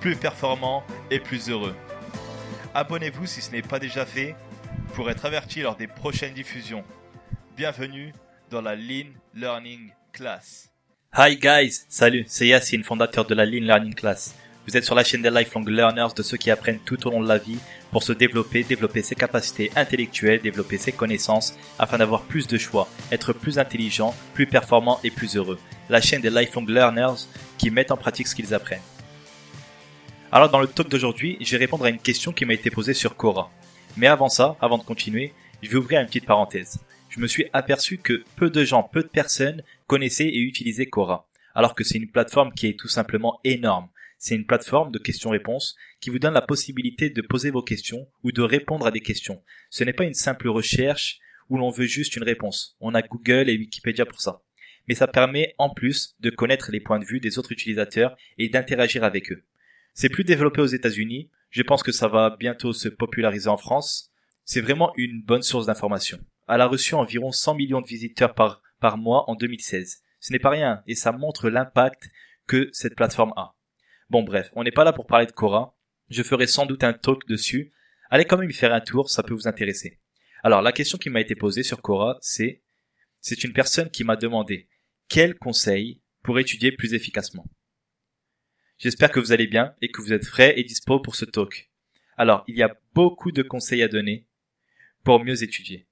plus performant et plus heureux. Abonnez-vous si ce n'est pas déjà fait pour être averti lors des prochaines diffusions. Bienvenue dans la Lean Learning Class. Hi guys, salut, c'est Yacine, fondateur de la Lean Learning Class. Vous êtes sur la chaîne des lifelong learners de ceux qui apprennent tout au long de la vie pour se développer, développer ses capacités intellectuelles, développer ses connaissances afin d'avoir plus de choix, être plus intelligent, plus performant et plus heureux. La chaîne des lifelong learners qui mettent en pratique ce qu'ils apprennent. Alors dans le talk d'aujourd'hui, je vais répondre à une question qui m'a été posée sur Quora. Mais avant ça, avant de continuer, je vais ouvrir une petite parenthèse. Je me suis aperçu que peu de gens, peu de personnes connaissaient et utilisaient Quora, alors que c'est une plateforme qui est tout simplement énorme. C'est une plateforme de questions-réponses qui vous donne la possibilité de poser vos questions ou de répondre à des questions. Ce n'est pas une simple recherche où l'on veut juste une réponse. On a Google et Wikipédia pour ça. Mais ça permet en plus de connaître les points de vue des autres utilisateurs et d'interagir avec eux. C'est plus développé aux États-Unis. Je pense que ça va bientôt se populariser en France. C'est vraiment une bonne source d'information. Elle a reçu environ 100 millions de visiteurs par, mois en 2016. Ce n'est pas rien et ça montre l'impact que cette plateforme a. Bon bref, on n'est pas là pour parler de Cora. Je ferai sans doute un talk dessus. Allez quand même y faire un tour, ça peut vous intéresser. Alors la question qui m'a été posée sur Cora, c'est c'est une personne qui m'a demandé quel conseil pour étudier plus efficacement. J'espère que vous allez bien et que vous êtes frais et dispo pour ce talk. Alors, il y a beaucoup de conseils à donner pour mieux étudier.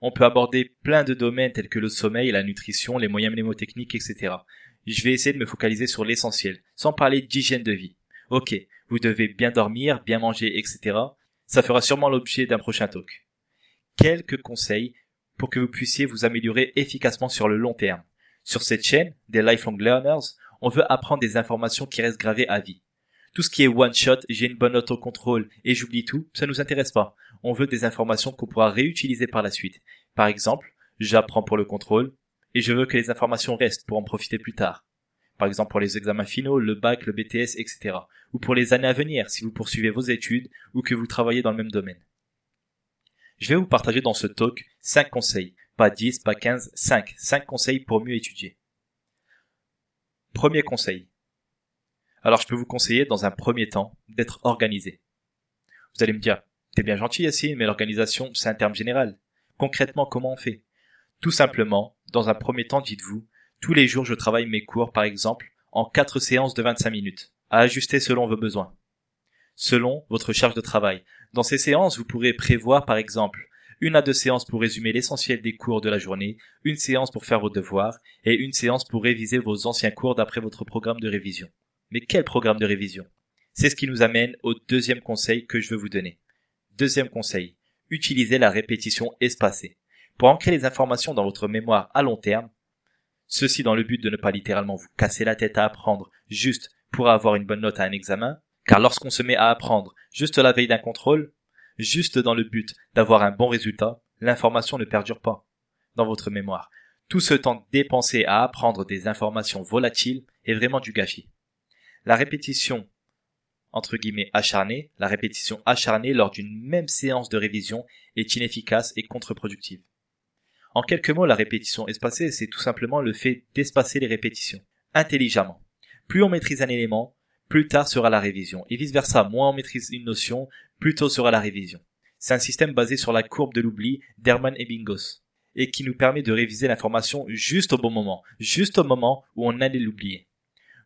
On peut aborder plein de domaines tels que le sommeil, la nutrition, les moyens mnémotechniques, etc je vais essayer de me focaliser sur l'essentiel, sans parler d'hygiène de vie. Ok, vous devez bien dormir, bien manger, etc. Ça fera sûrement l'objet d'un prochain talk. Quelques conseils pour que vous puissiez vous améliorer efficacement sur le long terme. Sur cette chaîne, des lifelong learners, on veut apprendre des informations qui restent gravées à vie. Tout ce qui est one shot, j'ai une bonne autocontrôle et j'oublie tout, ça nous intéresse pas. On veut des informations qu'on pourra réutiliser par la suite. Par exemple, j'apprends pour le contrôle, et je veux que les informations restent pour en profiter plus tard. Par exemple pour les examens finaux, le bac, le BTS, etc. Ou pour les années à venir si vous poursuivez vos études ou que vous travaillez dans le même domaine. Je vais vous partager dans ce talk 5 conseils. Pas 10, pas 15, 5. 5 conseils pour mieux étudier. Premier conseil. Alors je peux vous conseiller dans un premier temps d'être organisé. Vous allez me dire, t'es bien gentil Yassine, mais l'organisation c'est un terme général. Concrètement, comment on fait? Tout simplement, dans un premier temps, dites-vous, tous les jours je travaille mes cours par exemple en quatre séances de 25 minutes, à ajuster selon vos besoins, selon votre charge de travail. Dans ces séances, vous pourrez prévoir par exemple une à deux séances pour résumer l'essentiel des cours de la journée, une séance pour faire vos devoirs et une séance pour réviser vos anciens cours d'après votre programme de révision. Mais quel programme de révision? C'est ce qui nous amène au deuxième conseil que je veux vous donner. Deuxième conseil, utilisez la répétition espacée. Pour ancrer les informations dans votre mémoire à long terme, ceci dans le but de ne pas littéralement vous casser la tête à apprendre juste pour avoir une bonne note à un examen, car lorsqu'on se met à apprendre juste la veille d'un contrôle, juste dans le but d'avoir un bon résultat, l'information ne perdure pas dans votre mémoire. Tout ce temps dépensé à apprendre des informations volatiles est vraiment du gâchis. La répétition entre guillemets acharnée, la répétition acharnée lors d'une même séance de révision est inefficace et contre-productive. En quelques mots, la répétition espacée, c'est tout simplement le fait d'espacer les répétitions, intelligemment. Plus on maîtrise un élément, plus tard sera la révision, et vice versa, moins on maîtrise une notion, plus tôt sera la révision. C'est un système basé sur la courbe de l'oubli d'Hermann Ebbinghaus, et qui nous permet de réviser l'information juste au bon moment, juste au moment où on allait l'oublier.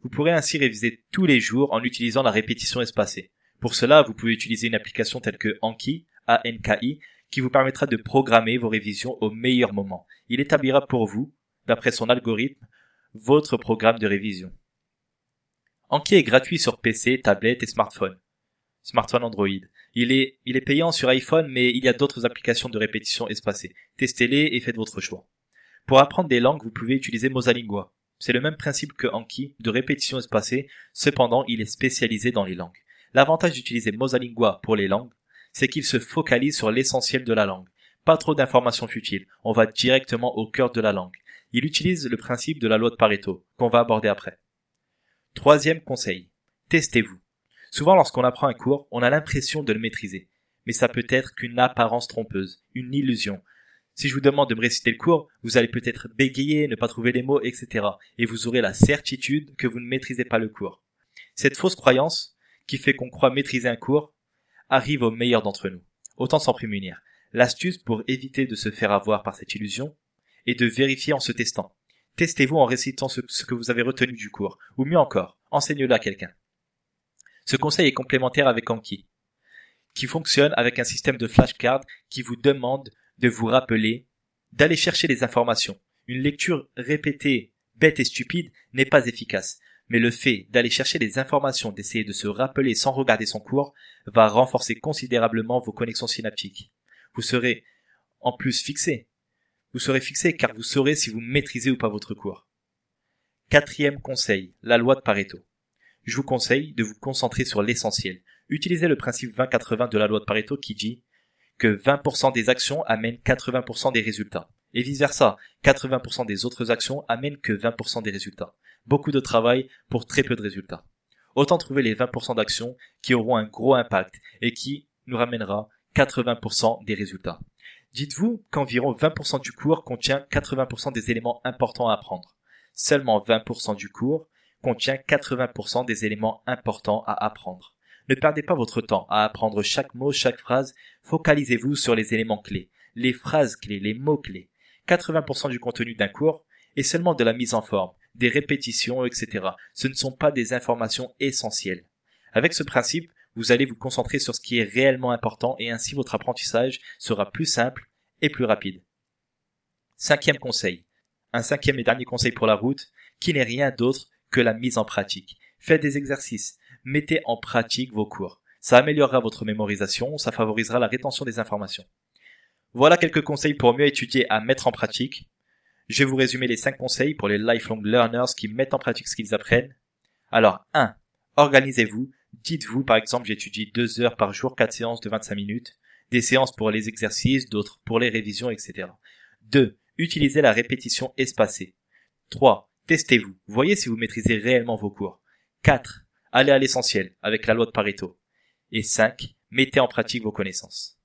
Vous pourrez ainsi réviser tous les jours en utilisant la répétition espacée. Pour cela, vous pouvez utiliser une application telle que Anki, A-N-K-I, qui vous permettra de programmer vos révisions au meilleur moment. Il établira pour vous, d'après son algorithme, votre programme de révision. Anki est gratuit sur PC, tablette et smartphone. Smartphone Android. Il est, il est payant sur iPhone, mais il y a d'autres applications de répétition espacée. Testez-les et faites votre choix. Pour apprendre des langues, vous pouvez utiliser Mosalingua. C'est le même principe que Anki, de répétition espacée, cependant il est spécialisé dans les langues. L'avantage d'utiliser Mosalingua pour les langues, c'est qu'il se focalise sur l'essentiel de la langue. Pas trop d'informations futiles, on va directement au cœur de la langue. Il utilise le principe de la loi de Pareto, qu'on va aborder après. Troisième conseil, testez-vous. Souvent lorsqu'on apprend un cours, on a l'impression de le maîtriser, mais ça peut être qu'une apparence trompeuse, une illusion. Si je vous demande de me réciter le cours, vous allez peut-être bégayer, ne pas trouver les mots, etc. Et vous aurez la certitude que vous ne maîtrisez pas le cours. Cette fausse croyance, qui fait qu'on croit maîtriser un cours, arrive aux meilleurs d'entre nous. Autant s'en prémunir. L'astuce pour éviter de se faire avoir par cette illusion est de vérifier en se testant. Testez-vous en récitant ce, que vous avez retenu du cours, ou mieux encore, enseignez-le à quelqu'un. Ce conseil est complémentaire avec Anki, qui fonctionne avec un système de flashcard qui vous demande de vous rappeler, d'aller chercher les informations. Une lecture répétée, bête et stupide n'est pas efficace mais le fait d'aller chercher des informations, d'essayer de se rappeler sans regarder son cours, va renforcer considérablement vos connexions synaptiques. Vous serez en plus fixé. Vous serez fixé car vous saurez si vous maîtrisez ou pas votre cours. Quatrième conseil, la loi de Pareto. Je vous conseille de vous concentrer sur l'essentiel. Utilisez le principe 20-80 de la loi de Pareto qui dit que 20% des actions amènent 80% des résultats. Et vice versa, 80% des autres actions amènent que 20% des résultats beaucoup de travail pour très peu de résultats. Autant trouver les 20% d'actions qui auront un gros impact et qui nous ramènera 80% des résultats. Dites-vous qu'environ 20% du cours contient 80% des éléments importants à apprendre. Seulement 20% du cours contient 80% des éléments importants à apprendre. Ne perdez pas votre temps à apprendre chaque mot, chaque phrase. Focalisez-vous sur les éléments clés, les phrases clés, les mots clés. 80% du contenu d'un cours est seulement de la mise en forme, des répétitions, etc. Ce ne sont pas des informations essentielles. Avec ce principe, vous allez vous concentrer sur ce qui est réellement important et ainsi votre apprentissage sera plus simple et plus rapide. Cinquième conseil. Un cinquième et dernier conseil pour la route, qui n'est rien d'autre que la mise en pratique. Faites des exercices. Mettez en pratique vos cours. Ça améliorera votre mémorisation, ça favorisera la rétention des informations. Voilà quelques conseils pour mieux étudier à mettre en pratique. Je vais vous résumer les 5 conseils pour les lifelong learners qui mettent en pratique ce qu'ils apprennent. Alors, 1. Organisez-vous. Dites-vous, par exemple, j'étudie 2 heures par jour, 4 séances de 25 minutes, des séances pour les exercices, d'autres pour les révisions, etc. 2. Utilisez la répétition espacée. 3. Testez-vous. Voyez si vous maîtrisez réellement vos cours. 4. Allez à l'essentiel, avec la loi de Pareto. Et 5. Mettez en pratique vos connaissances.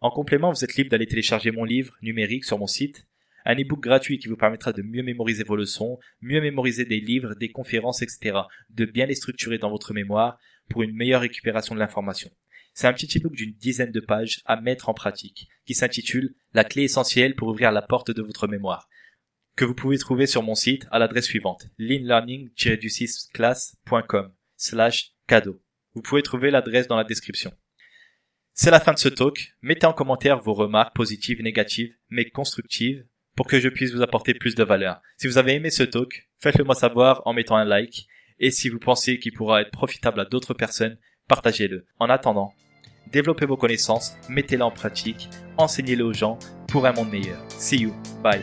En complément, vous êtes libre d'aller télécharger mon livre numérique sur mon site un e-book gratuit qui vous permettra de mieux mémoriser vos leçons, mieux mémoriser des livres, des conférences, etc., de bien les structurer dans votre mémoire pour une meilleure récupération de l'information. C'est un petit e-book d'une dizaine de pages à mettre en pratique, qui s'intitule La clé essentielle pour ouvrir la porte de votre mémoire, que vous pouvez trouver sur mon site à l'adresse suivante, leanlearning-class.com slash cadeau. Vous pouvez trouver l'adresse dans la description. C'est la fin de ce talk. Mettez en commentaire vos remarques positives, négatives, mais constructives pour que je puisse vous apporter plus de valeur. Si vous avez aimé ce talk, faites-le moi savoir en mettant un like. Et si vous pensez qu'il pourra être profitable à d'autres personnes, partagez-le. En attendant, développez vos connaissances, mettez-les en pratique, enseignez-les aux gens pour un monde meilleur. See you. Bye.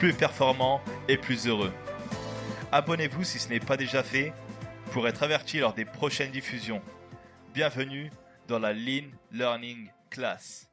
plus performant et plus heureux. Abonnez-vous si ce n'est pas déjà fait pour être averti lors des prochaines diffusions. Bienvenue dans la Lean Learning Class.